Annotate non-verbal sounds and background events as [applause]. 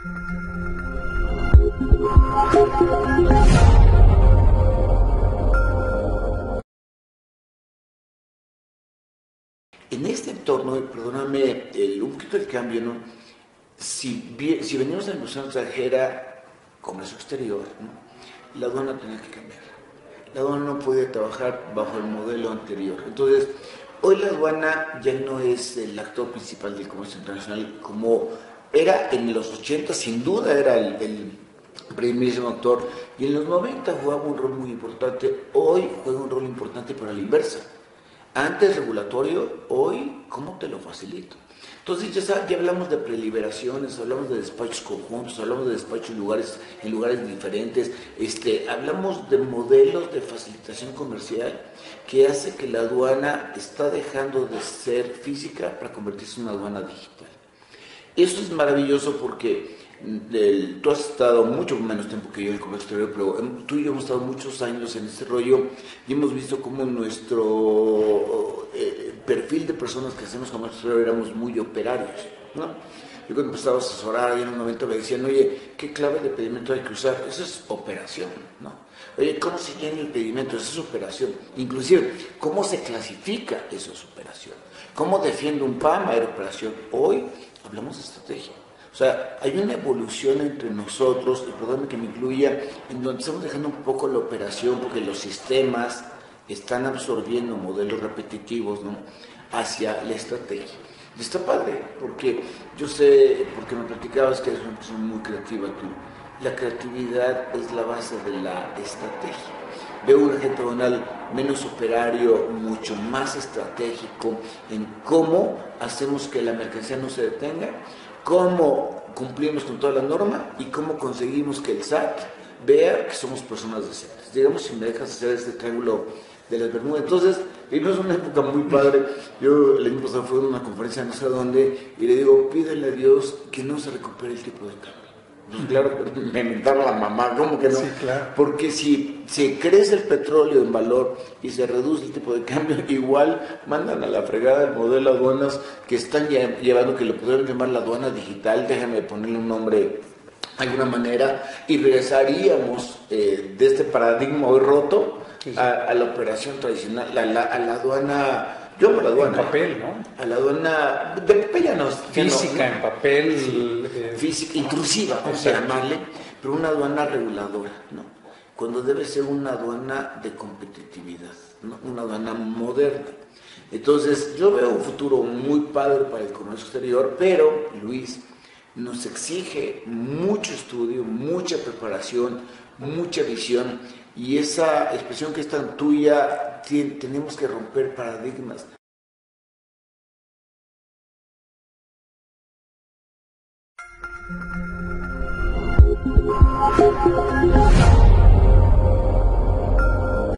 En este entorno, perdóname, el, un poquito el cambio, ¿no? Si, si venimos de la inversión extranjera, comercio exterior, la aduana tenía que cambiar. La aduana no puede trabajar bajo el modelo anterior. Entonces, hoy la aduana ya no es el actor principal del comercio internacional como era en los 80, sin duda era el, el primerísimo actor, y en los 90 jugaba un rol muy importante, hoy juega un rol importante para la inversa antes regulatorio, hoy, ¿cómo te lo facilito? Entonces ya, ya hablamos de preliberaciones, hablamos de despachos conjuntos, hablamos de despachos en lugares, en lugares diferentes, este, hablamos de modelos de facilitación comercial que hace que la aduana está dejando de ser física para convertirse en una aduana digital. Eso es maravilloso porque tú has estado mucho menos tiempo que yo en el comercio exterior, pero tú y yo hemos estado muchos años en este rollo y hemos visto cómo nuestro eh, perfil de personas que hacemos comercio exterior éramos muy operarios. ¿no? Yo cuando empezaba a asesorar, en un momento me decían, oye, ¿qué clave de pedimento hay que usar? Eso es operación, ¿no? Oye, ¿cómo se llena el pedimento? Eso es operación. Inclusive, ¿cómo se clasifica? Eso es operación. ¿Cómo defiende un PAM? Era operación. Hoy hablamos de estrategia. O sea, hay una evolución entre nosotros, y perdóname que me incluya, en donde estamos dejando un poco la operación porque los sistemas están absorbiendo modelos repetitivos ¿no? hacia la estrategia. Y está padre, porque yo sé, porque me platicabas que eres una persona muy creativa tú, la creatividad es la base de la estrategia. Veo un agente aduanal menos operario, mucho más estratégico en cómo hacemos que la mercancía no se detenga cómo cumplimos con toda la norma y cómo conseguimos que el SAT vea que somos personas decentes. Digamos, si me dejas hacer este triángulo de las Bermudas. Entonces, vivimos una época muy padre. Yo el año pasado fui a una conferencia no sé dónde y le digo, pídele a Dios que no se recupere el tipo de cambio. Pues claro, me inventaron la mamá, ¿cómo que no? Sí, claro. Porque si se crece el petróleo en valor y se reduce el tipo de cambio, [laughs] igual mandan a la fregada el modelo aduanas que están llevando, que lo podrían llamar la aduana digital, déjame ponerle un nombre de alguna manera, y regresaríamos eh, de este paradigma hoy roto a, la operación tradicional, a la, a la aduana yo por la aduana. En papel, ¿no? A la aduana. De papel ya no. Física, en papel. Eh, física, intrusiva, vamos a llamarle, pero una aduana reguladora, ¿no? Cuando debe ser una aduana de competitividad, ¿no? Una aduana moderna. Entonces, yo veo un futuro muy padre para el comercio exterior, pero, Luis, nos exige mucho estudio, mucha preparación, mucha visión y esa expresión que es tan tuya, tenemos que romper paradigmas.